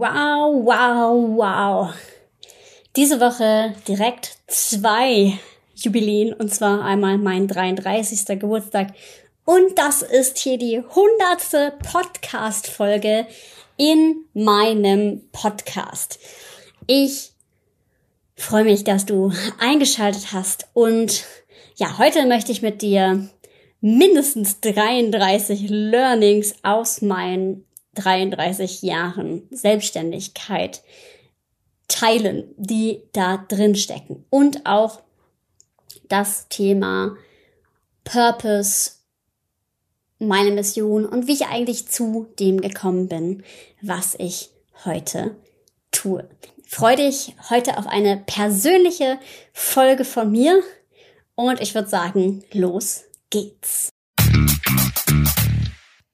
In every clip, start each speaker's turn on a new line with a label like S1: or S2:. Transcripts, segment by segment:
S1: Wow, wow, wow. Diese Woche direkt zwei Jubiläen und zwar einmal mein 33. Geburtstag und das ist hier die hundertste Podcast-Folge in meinem Podcast. Ich freue mich, dass du eingeschaltet hast und ja, heute möchte ich mit dir mindestens 33 Learnings aus meinen 33 Jahren Selbstständigkeit teilen, die da drin stecken. Und auch das Thema Purpose, meine Mission und wie ich eigentlich zu dem gekommen bin, was ich heute tue. Freue dich heute auf eine persönliche Folge von mir und ich würde sagen, los geht's.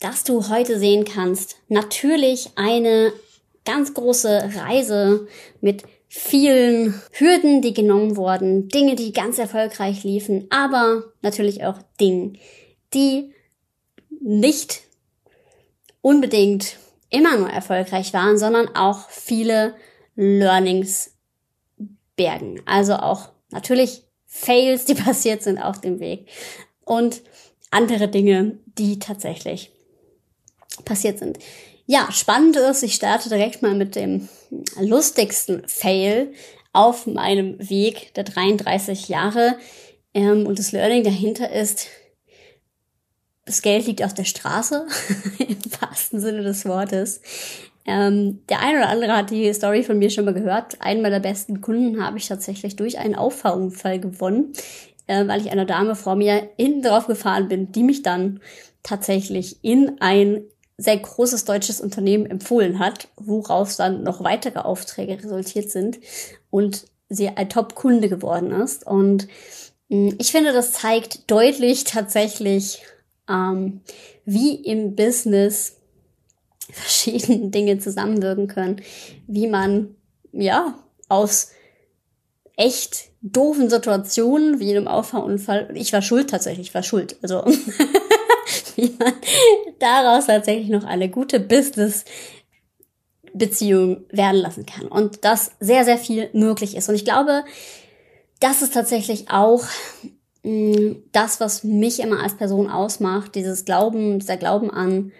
S1: dass du heute sehen kannst, natürlich eine ganz große Reise mit vielen Hürden, die genommen wurden, Dinge, die ganz erfolgreich liefen, aber natürlich auch Dinge, die nicht unbedingt immer nur erfolgreich waren, sondern auch viele Learnings bergen. Also auch natürlich Fails, die passiert sind auf dem Weg und andere Dinge, die tatsächlich passiert sind. Ja, spannend ist, ich starte direkt mal mit dem lustigsten Fail auf meinem Weg der 33 Jahre. Ähm, und das Learning dahinter ist, das Geld liegt auf der Straße, im wahrsten Sinne des Wortes. Ähm, der eine oder andere hat die Story von mir schon mal gehört. Einen meiner besten Kunden habe ich tatsächlich durch einen Auffahrunfall gewonnen, äh, weil ich einer Dame vor mir hinten drauf gefahren bin, die mich dann tatsächlich in ein sehr großes deutsches Unternehmen empfohlen hat, woraus dann noch weitere Aufträge resultiert sind und sie ein Top-Kunde geworden ist. Und hm, ich finde, das zeigt deutlich tatsächlich, ähm, wie im Business verschiedene Dinge zusammenwirken können, wie man ja aus echt doofen Situationen wie einem Auffahrunfall, ich war schuld tatsächlich, ich war schuld, also wie man daraus tatsächlich noch eine gute Business Beziehung werden lassen kann und dass sehr, sehr viel möglich ist. Und ich glaube, das ist tatsächlich auch mh, mm, das, was mich immer als Person ausmacht, dieses Glauben, dieser Glauben an,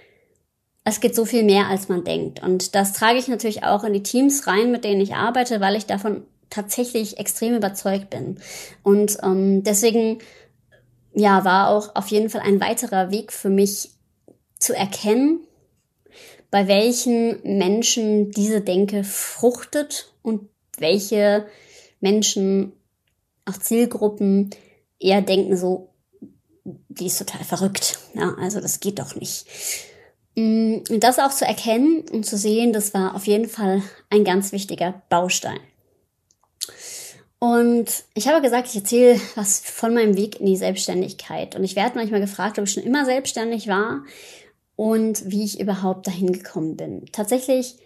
S1: es geht so viel mehr, als man denkt. Und das trage ich natürlich auch in die Teams rein, mit denen ich arbeite, weil ich davon tatsächlich extrem überzeugt bin. Und ähm, deswegen ja, war auch auf jeden Fall ein weiterer Weg für mich zu erkennen, bei welchen Menschen diese Denke fruchtet und welche Menschen, auch Zielgruppen, eher denken so, die ist total verrückt. Ja, also das geht doch nicht. Mm, das auch zu erkennen und zu sehen, das war auf jeden Fall ein ganz wichtiger Baustein. Und ich habe gesagt, ich erzähle was von meinem Weg in die Selbstständigkeit. Und ich werde manchmal gefragt, ob ich schon immer selbstständig war und wie ich überhaupt dahin gekommen bin. Tatsächlich,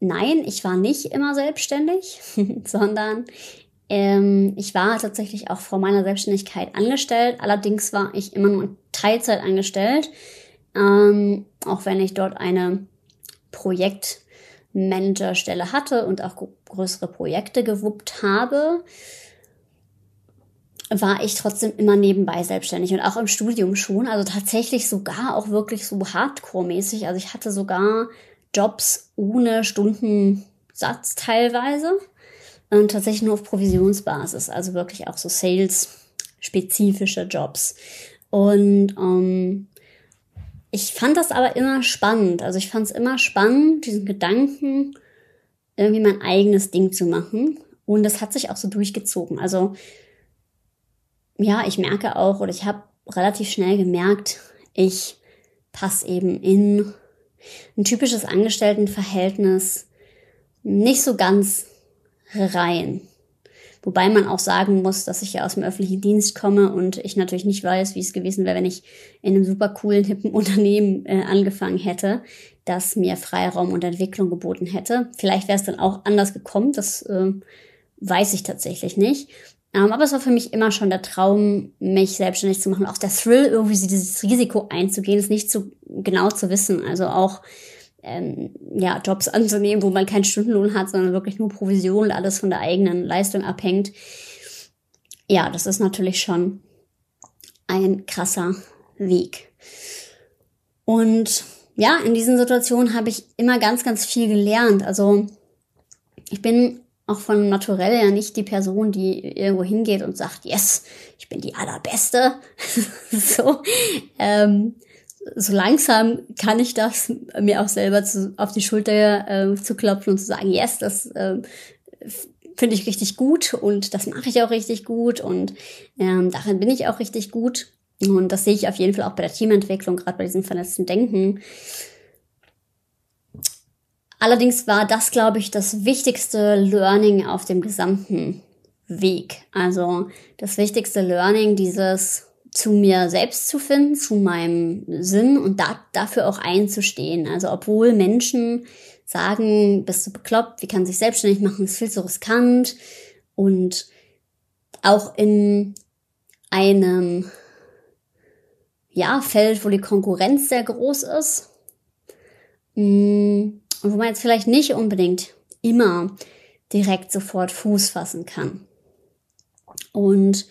S1: nein, ich war nicht immer selbstständig, sondern ähm, ich war tatsächlich auch vor meiner Selbstständigkeit angestellt. Allerdings war ich immer nur Teilzeit angestellt, ähm, auch wenn ich dort eine Projekt Managerstelle hatte und auch größere Projekte gewuppt habe, war ich trotzdem immer nebenbei selbstständig und auch im Studium schon. Also tatsächlich sogar auch wirklich so hardcore-mäßig. Also ich hatte sogar Jobs ohne Stundensatz teilweise und tatsächlich nur auf Provisionsbasis. Also wirklich auch so Sales-spezifische Jobs. Und ähm, ich fand das aber immer spannend. Also ich fand es immer spannend, diesen Gedanken, irgendwie mein eigenes Ding zu machen. Und das hat sich auch so durchgezogen. Also ja, ich merke auch, oder ich habe relativ schnell gemerkt, ich passe eben in ein typisches Angestelltenverhältnis nicht so ganz rein. Wobei man auch sagen muss, dass ich ja aus dem öffentlichen Dienst komme und ich natürlich nicht weiß, wie es gewesen wäre, wenn ich in einem super coolen, hippen Unternehmen äh, angefangen hätte, das mir Freiraum und Entwicklung geboten hätte. Vielleicht wäre es dann auch anders gekommen, das äh, weiß ich tatsächlich nicht. Ähm, aber es war für mich immer schon der Traum, mich selbstständig zu machen. Auch der Thrill, irgendwie dieses Risiko einzugehen, ist nicht so genau zu wissen. Also auch ähm, ja, Jobs anzunehmen, wo man keinen Stundenlohn hat, sondern wirklich nur Provision und alles von der eigenen Leistung abhängt. Ja, das ist natürlich schon ein krasser Weg. Und ja, in diesen Situationen habe ich immer ganz, ganz viel gelernt. Also ich bin auch von Naturell ja nicht die Person, die irgendwo hingeht und sagt, yes, ich bin die allerbeste. so, ähm, so langsam kann ich das mir auch selber zu, auf die Schulter äh, zu klopfen und zu sagen, yes, das äh, finde ich richtig gut und das mache ich auch richtig gut und ähm, darin bin ich auch richtig gut. Und das sehe ich auf jeden Fall auch bei der Teamentwicklung, gerade bei diesem vernetzten Denken. Allerdings war das, glaube ich, das wichtigste Learning auf dem gesamten Weg. Also das wichtigste Learning, dieses zu mir selbst zu finden, zu meinem Sinn und da, dafür auch einzustehen. Also obwohl Menschen sagen, bist du bekloppt, wie kann sich selbstständig machen, ist viel zu riskant und auch in einem ja, Feld, wo die Konkurrenz sehr groß ist mm, und wo man jetzt vielleicht nicht unbedingt immer direkt sofort Fuß fassen kann. Und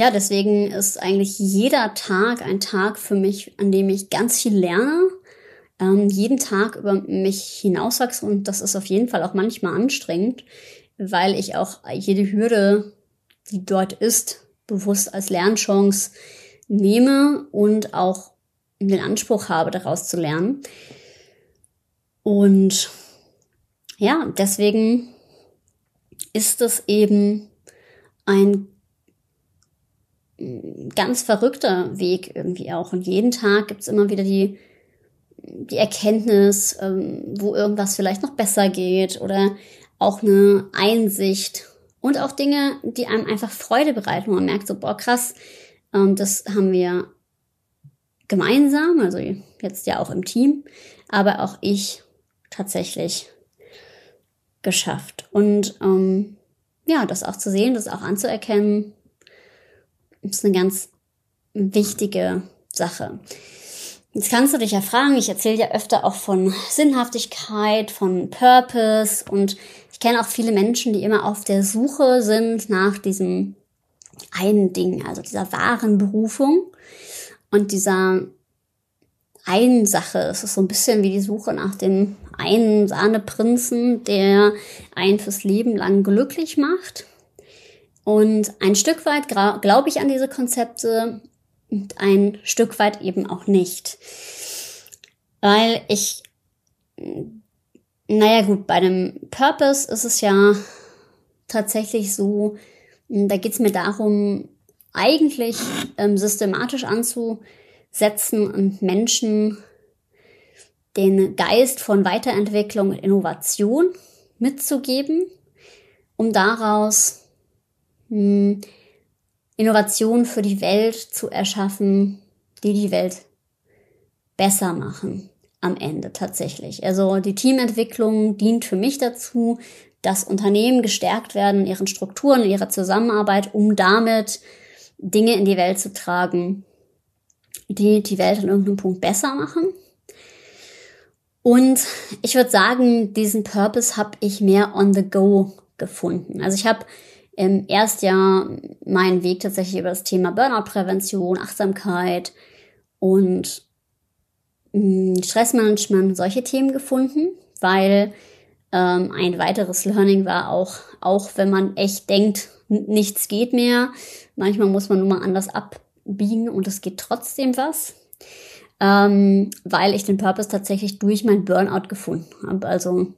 S1: ja, deswegen ist eigentlich jeder Tag ein Tag für mich, an dem ich ganz viel lerne, ähm, jeden Tag über mich hinauswachse und das ist auf jeden Fall auch manchmal anstrengend, weil ich auch jede Hürde, die dort ist, bewusst als Lernchance nehme und auch den Anspruch habe, daraus zu lernen. Und ja, deswegen ist es eben ein ganz verrückter Weg irgendwie auch. Und jeden Tag gibt's immer wieder die, die Erkenntnis, ähm, wo irgendwas vielleicht noch besser geht oder auch eine Einsicht und auch Dinge, die einem einfach Freude bereiten, man merkt so, boah, krass, ähm, das haben wir gemeinsam, also jetzt ja auch im Team, aber auch ich tatsächlich geschafft. Und ähm, ja, das auch zu sehen, das auch anzuerkennen, ist eine ganz wichtige Sache. Jetzt kannst du dich ja fragen, ich erzähle ja öfter auch von Sinnhaftigkeit, von Purpose und ich kenne auch viele Menschen, die immer auf der Suche sind nach diesem einen Ding, also dieser wahren Berufung und dieser einen Sache. Es ist so ein bisschen wie die Suche nach dem einen Sahneprinzen, der einen fürs Leben lang glücklich macht. Und ein Stück weit glaube ich an diese Konzepte und ein Stück weit eben auch nicht. Weil ich, naja gut, bei dem Purpose ist es ja tatsächlich so, da geht es mir darum, eigentlich ähm, systematisch anzusetzen und Menschen den Geist von Weiterentwicklung und Innovation mitzugeben, um daraus hm, Innovationen für die Welt zu erschaffen, die die Welt besser machen am Ende tatsächlich. Also die Teamentwicklung dient für mich dazu, dass Unternehmen gestärkt werden in ihren Strukturen, in ihrer Zusammenarbeit, um damit Dinge in die Welt zu tragen, die die Welt an irgendeinem Punkt besser machen. Und ich würde sagen, diesen Purpose habe ich mehr on the go gefunden. Also ich habe im Erstjahr meinen Weg tatsächlich über das Thema Burnout-Prävention, Achtsamkeit und mm, Stressmanagement, solche Themen gefunden, weil ähm, ein weiteres Learning war auch, auch wenn man echt denkt, nichts geht mehr, manchmal muss man nur mal anders abbiegen und es geht trotzdem was. Ähm, weil ich den Purpose tatsächlich durch mein Burnout gefunden habe. Also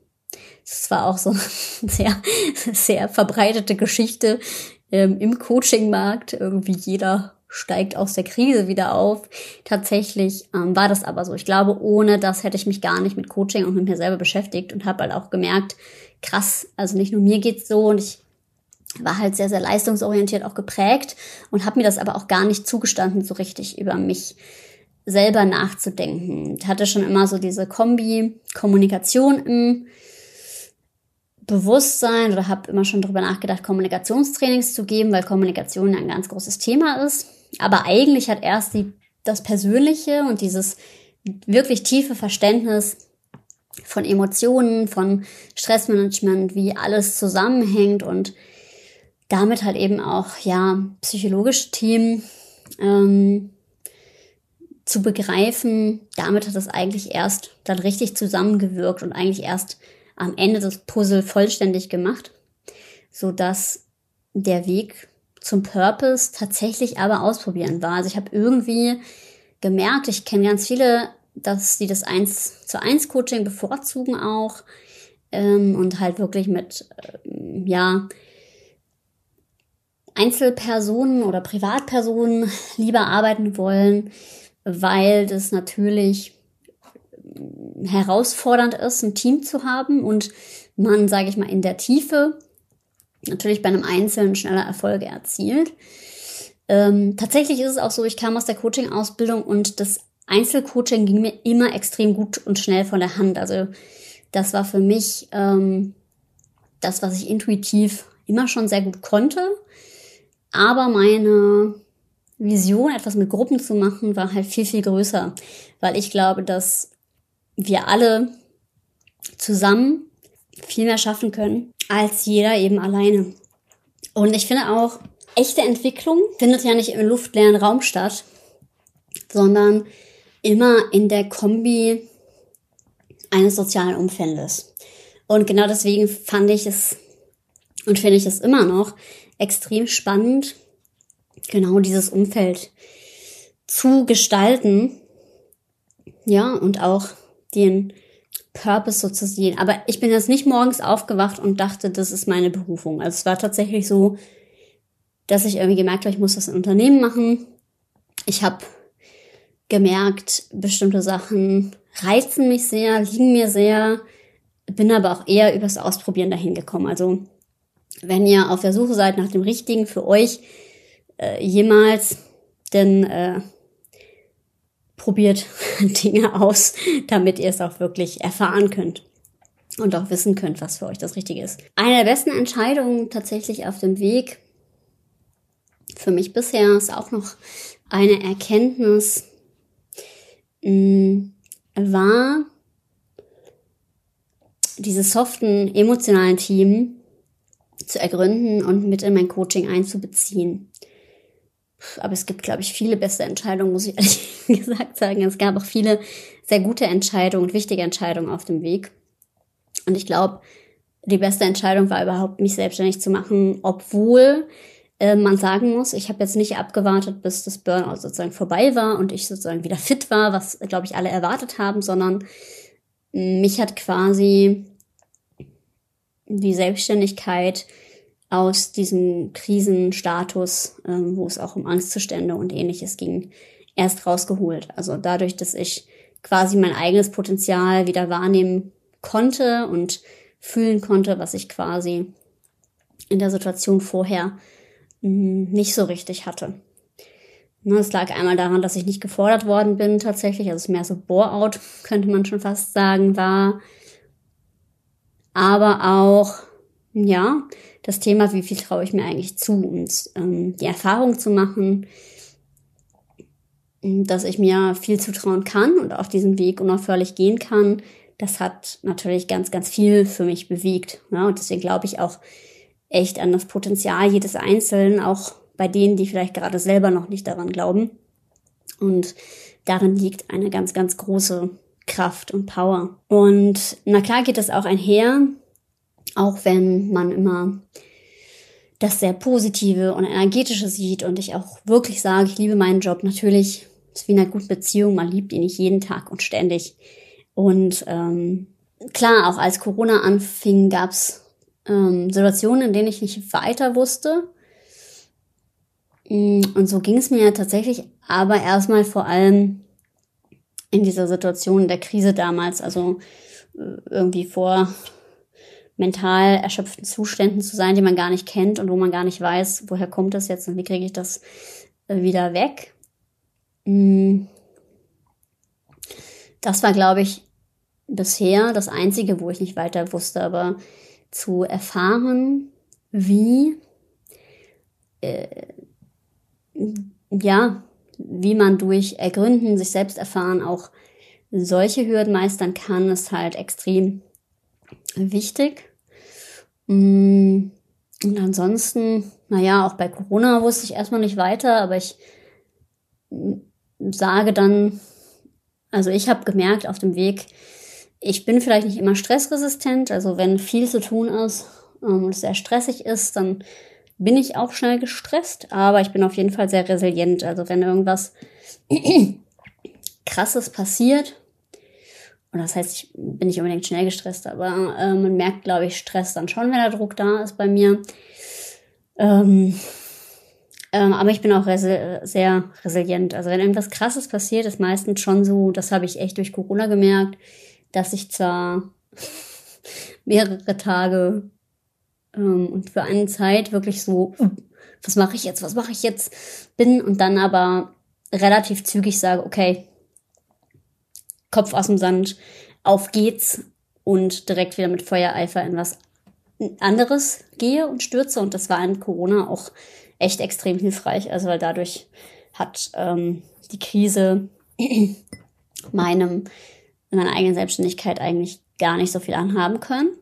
S1: das war auch so eine sehr, sehr verbreitete Geschichte ähm, im Coaching-Markt. Irgendwie jeder steigt aus der Krise wieder auf. Tatsächlich ähm, war das aber so. Ich glaube, ohne das hätte ich mich gar nicht mit Coaching und mit mir selber beschäftigt und habe halt auch gemerkt, krass, also nicht nur mir geht's so und ich war halt sehr, sehr leistungsorientiert auch geprägt und habe mir das aber auch gar nicht zugestanden, so richtig über mich selber nachzudenken. Ich hatte schon immer so diese Kombi Kommunikation im Bewusstsein oder habe immer schon darüber nachgedacht, Kommunikationstrainings zu geben, weil Kommunikation ein ganz großes Thema ist. Aber eigentlich hat erst die, das Persönliche und dieses wirklich tiefe Verständnis von Emotionen, von Stressmanagement, wie alles zusammenhängt und damit halt eben auch ja psychologische Themen ähm, zu begreifen. Damit hat es eigentlich erst dann richtig zusammengewirkt und eigentlich erst am Ende das Puzzle vollständig gemacht, so dass der Weg zum Purpose tatsächlich aber ausprobieren war. Also ich habe irgendwie gemerkt, ich kenne ganz viele, dass sie das eins zu eins Coaching bevorzugen auch ähm, und halt wirklich mit ähm, ja Einzelpersonen oder Privatpersonen lieber arbeiten wollen, weil das natürlich herausfordernd ist, ein Team zu haben und man, sage ich mal, in der Tiefe natürlich bei einem Einzelnen schneller Erfolge erzielt. Ähm, tatsächlich ist es auch so, ich kam aus der Coaching-Ausbildung und das Einzelcoaching ging mir immer extrem gut und schnell von der Hand. Also das war für mich ähm, das, was ich intuitiv immer schon sehr gut konnte. Aber meine Vision, etwas mit Gruppen zu machen, war halt viel, viel größer, weil ich glaube, dass wir alle zusammen viel mehr schaffen können, als jeder eben alleine. Und ich finde auch, echte Entwicklung findet ja nicht im luftleeren Raum statt, sondern immer in der Kombi eines sozialen Umfeldes. Und genau deswegen fand ich es und finde ich es immer noch extrem spannend, genau dieses Umfeld zu gestalten. Ja, und auch den Purpose so zu sehen. Aber ich bin jetzt nicht morgens aufgewacht und dachte, das ist meine Berufung. Also es war tatsächlich so, dass ich irgendwie gemerkt habe, ich muss das in Unternehmen machen. Ich habe gemerkt, bestimmte Sachen reizen mich sehr, liegen mir sehr, bin aber auch eher übers Ausprobieren dahin gekommen. Also wenn ihr auf der Suche seid nach dem Richtigen für euch äh, jemals, dann äh, probiert Dinge aus, damit ihr es auch wirklich erfahren könnt und auch wissen könnt, was für euch das Richtige ist. Eine der besten Entscheidungen tatsächlich auf dem Weg für mich bisher ist auch noch eine Erkenntnis, mh, war diese soften emotionalen Team zu ergründen und mit in mein Coaching einzubeziehen. Aber es gibt, glaube ich, viele beste Entscheidungen, muss ich ehrlich gesagt sagen. Es gab auch viele sehr gute Entscheidungen und wichtige Entscheidungen auf dem Weg. Und ich glaube, die beste Entscheidung war überhaupt, mich selbstständig zu machen, obwohl äh, man sagen muss, ich habe jetzt nicht abgewartet, bis das Burnout sozusagen vorbei war und ich sozusagen wieder fit war, was, glaube ich, alle erwartet haben, sondern mich hat quasi die Selbstständigkeit aus diesem Krisenstatus, ähm, wo es auch um Angstzustände und ähnliches ging, erst rausgeholt. Also dadurch, dass ich quasi mein eigenes Potenzial wieder wahrnehmen konnte und fühlen konnte, was ich quasi in der Situation vorher mh, nicht so richtig hatte. Ne, es lag einmal daran, dass ich nicht gefordert worden bin tatsächlich, also es mehr so Bore-out, könnte man schon fast sagen, war. Aber auch, ja, das Thema, wie viel traue ich mir eigentlich zu und ähm, die Erfahrung zu machen, dass ich mir viel zutrauen kann und auf diesen Weg unaufhörlich gehen kann, das hat natürlich ganz, ganz viel für mich bewegt. Ja, und deswegen glaube ich auch echt an das Potenzial jedes Einzelnen, auch bei denen, die vielleicht gerade selber noch nicht daran glauben. Und darin liegt eine ganz, ganz große Kraft und Power. Und na klar geht das auch einher auch wenn man immer das sehr Positive und Energetische sieht und ich auch wirklich sage, ich liebe meinen Job. Natürlich ist wie in einer guten Beziehung, man liebt ihn nicht jeden Tag und ständig. Und ähm, klar, auch als Corona anfing, gab's ähm, Situationen, in denen ich nicht weiter wusste. Mm, und so ging es mir tatsächlich aber erstmal vor allem in dieser Situation der Krise damals, also äh, irgendwie vor mental erschöpften Zuständen zu sein, die man gar nicht kennt und wo man gar nicht weiß, woher kommt das jetzt und wie kriege ich das äh, wieder weg. Mm. Das war, glaube ich, bisher das Einzige, wo ich nicht weiter wusste, aber zu erfahren, wie, äh, ja, wie man durch Ergründen, sich selbst erfahren, auch solche Hürden meistern kann, ist halt extrem wichtig. Mm, und ansonsten, naja, auch bei Corona wusste ich erstmal nicht weiter, aber ich sage dann, also ich habe gemerkt auf dem Weg, ich bin vielleicht nicht immer stressresistent, also wenn viel zu tun ist ähm, und es sehr stressig ist, dann bin ich auch schnell gestresst, aber ich bin auf jeden Fall sehr resilient. Also wenn irgendwas krasses passiert, und das heißt, ich bin nicht unbedingt schnell gestresst, aber äh, man merkt, glaube ich, Stress dann schon, wenn der Druck da ist bei mir. Ähm, ähm, aber ich bin auch resi sehr resilient. Also wenn irgendwas Krasses passiert, ist meistens schon so, das habe ich echt durch Corona gemerkt, dass ich zwar mehrere Tage ähm, und für eine Zeit wirklich so, was mache ich jetzt, was mache ich jetzt bin und dann aber relativ zügig sage, okay, Kopf aus dem Sand, auf geht's und direkt wieder mit Feuereifer in was anderes gehe und stürze. Und das war in Corona auch echt extrem hilfreich. Also weil dadurch hat ähm, die Krise meinem meiner eigenen Selbstständigkeit eigentlich gar nicht so viel anhaben können,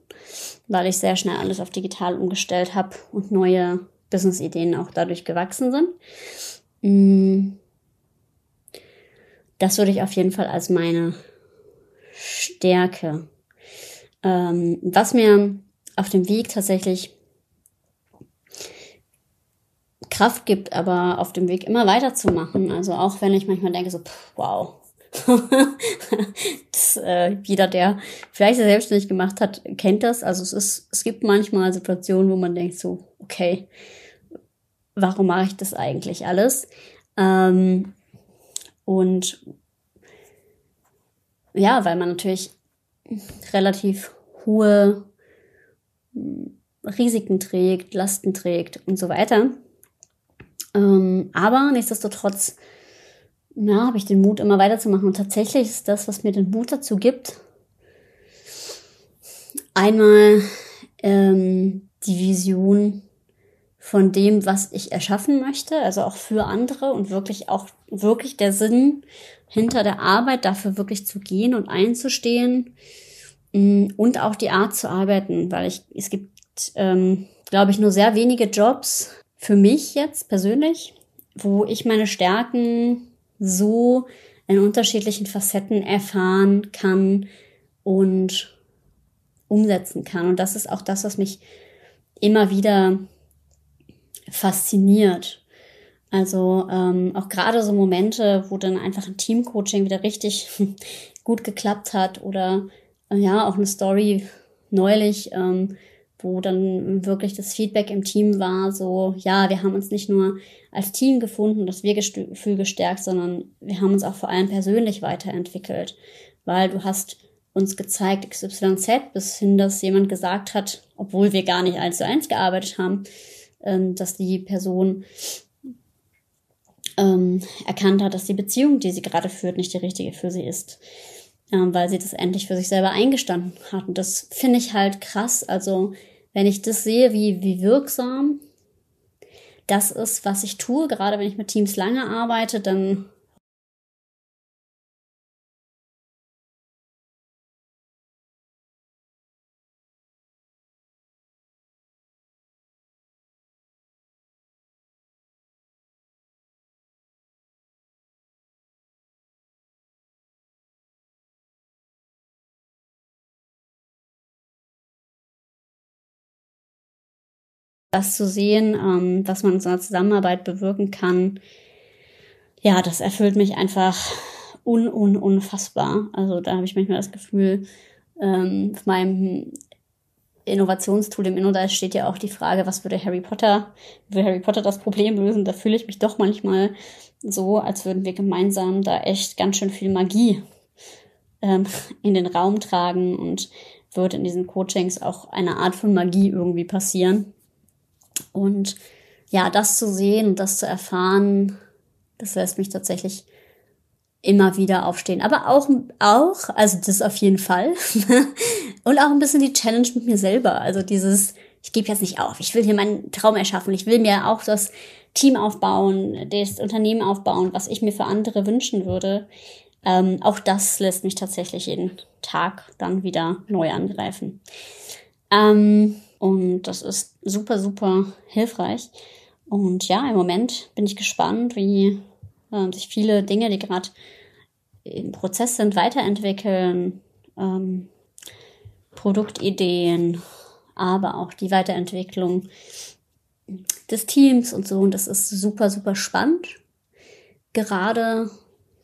S1: weil ich sehr schnell alles auf digital umgestellt habe und neue Business-Ideen auch dadurch gewachsen sind. Das würde ich auf jeden Fall als meine Stärke. Ähm, was mir auf dem Weg tatsächlich Kraft gibt, aber auf dem Weg immer weiterzumachen. Also auch wenn ich manchmal denke, so, pff, wow. das, äh, jeder, der vielleicht selbstständig gemacht hat, kennt das. Also es ist, es gibt manchmal Situationen, wo man denkt so, okay, warum mache ich das eigentlich alles? Ähm, und ja, weil man natürlich relativ hohe hm, Risiken trägt, Lasten trägt und so weiter. Ähm, aber nichtsdestotrotz ja, habe ich den Mut, immer weiterzumachen. Und tatsächlich ist das, was mir den Mut dazu gibt, einmal ähm, die Vision von dem, was ich erschaffen möchte, also auch für andere und wirklich auch wirklich der Sinn hinter der Arbeit, dafür wirklich zu gehen und einzustehen mm, und auch die Art zu arbeiten, weil ich es gibt, ähm, glaube ich, nur sehr wenige Jobs für mich jetzt persönlich, wo ich meine Stärken so in unterschiedlichen Facetten erfahren kann und umsetzen kann. Und das ist auch das, was mich immer wieder fasziniert. Also ähm, auch gerade so Momente, wo dann einfach ein Teamcoaching wieder richtig gut geklappt hat oder äh, ja auch eine Story neulich, ähm, wo dann wirklich das Feedback im Team war, so ja, wir haben uns nicht nur als Team gefunden, das Wir-Gefühl gestärkt, sondern wir haben uns auch vor allem persönlich weiterentwickelt, weil du hast uns gezeigt XYZ, bis hin, dass jemand gesagt hat, obwohl wir gar nicht eins zu eins gearbeitet haben, ähm, dass die Person ähm, erkannt hat, dass die Beziehung, die sie gerade führt, nicht die richtige für sie ist, ähm, weil sie das endlich für sich selber eingestanden hat. Und das finde ich halt krass. Also wenn ich das sehe, wie, wie wirksam das ist, was ich tue, gerade wenn ich mit Teams lange arbeite, dann das zu sehen, ähm, was man in so einer Zusammenarbeit bewirken kann, ja, das erfüllt mich einfach un, un, unfassbar. Also da habe ich manchmal das Gefühl, ähm, auf meinem Innovationstool im InnoDice steht ja auch die Frage, was würde Harry Potter, würde Harry Potter das Problem lösen? Da fühle ich mich doch manchmal so, als würden wir gemeinsam da echt ganz schön viel Magie ähm, in den Raum tragen und wird in diesen Coachings auch eine Art von Magie irgendwie passieren. Und ja, das zu sehen und das zu erfahren, das lässt mich tatsächlich immer wieder aufstehen. Aber auch, auch, also das auf jeden Fall. und auch ein bisschen die Challenge mit mir selber. Also dieses, ich gebe jetzt nicht auf. Ich will hier meinen Traum erschaffen. Ich will mir auch das Team aufbauen, das Unternehmen aufbauen, was ich mir für andere wünschen würde. Ähm, auch das lässt mich tatsächlich jeden Tag dann wieder neu angreifen. Ähm, und das ist super, super hilfreich. Und ja, im Moment bin ich gespannt, wie äh, sich viele Dinge, die gerade im Prozess sind, weiterentwickeln. Ähm, Produktideen, aber auch die Weiterentwicklung des Teams und so. Und das ist super, super spannend. Gerade,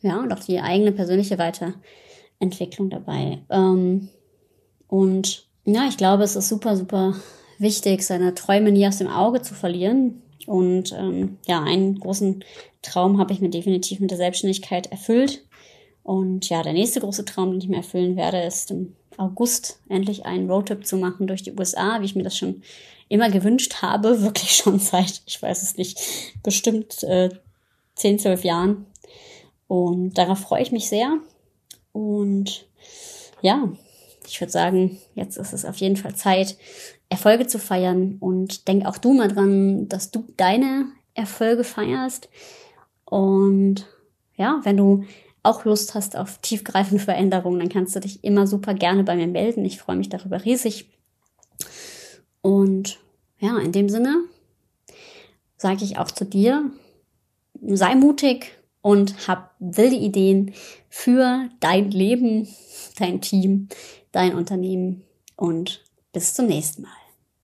S1: ja, und auch die eigene persönliche Weiterentwicklung dabei. Ähm, und ja, ich glaube, es ist super, super wichtig, seine Träume nie aus dem Auge zu verlieren. Und ähm, ja, einen großen Traum habe ich mir definitiv mit der Selbstständigkeit erfüllt. Und ja, der nächste große Traum, den ich mir erfüllen werde, ist im August endlich einen Roadtrip zu machen durch die USA, wie ich mir das schon immer gewünscht habe, wirklich schon seit, ich weiß es nicht, bestimmt äh, 10, 12 Jahren. Und darauf freue ich mich sehr. Und ja, ich würde sagen, jetzt ist es auf jeden Fall Zeit, Erfolge zu feiern. Und denk auch du mal dran, dass du deine Erfolge feierst. Und ja, wenn du auch Lust hast auf tiefgreifende Veränderungen, dann kannst du dich immer super gerne bei mir melden. Ich freue mich darüber riesig. Und ja, in dem Sinne sage ich auch zu dir, sei mutig und hab wilde Ideen für dein Leben, dein Team, dein Unternehmen und bis zum nächsten Mal.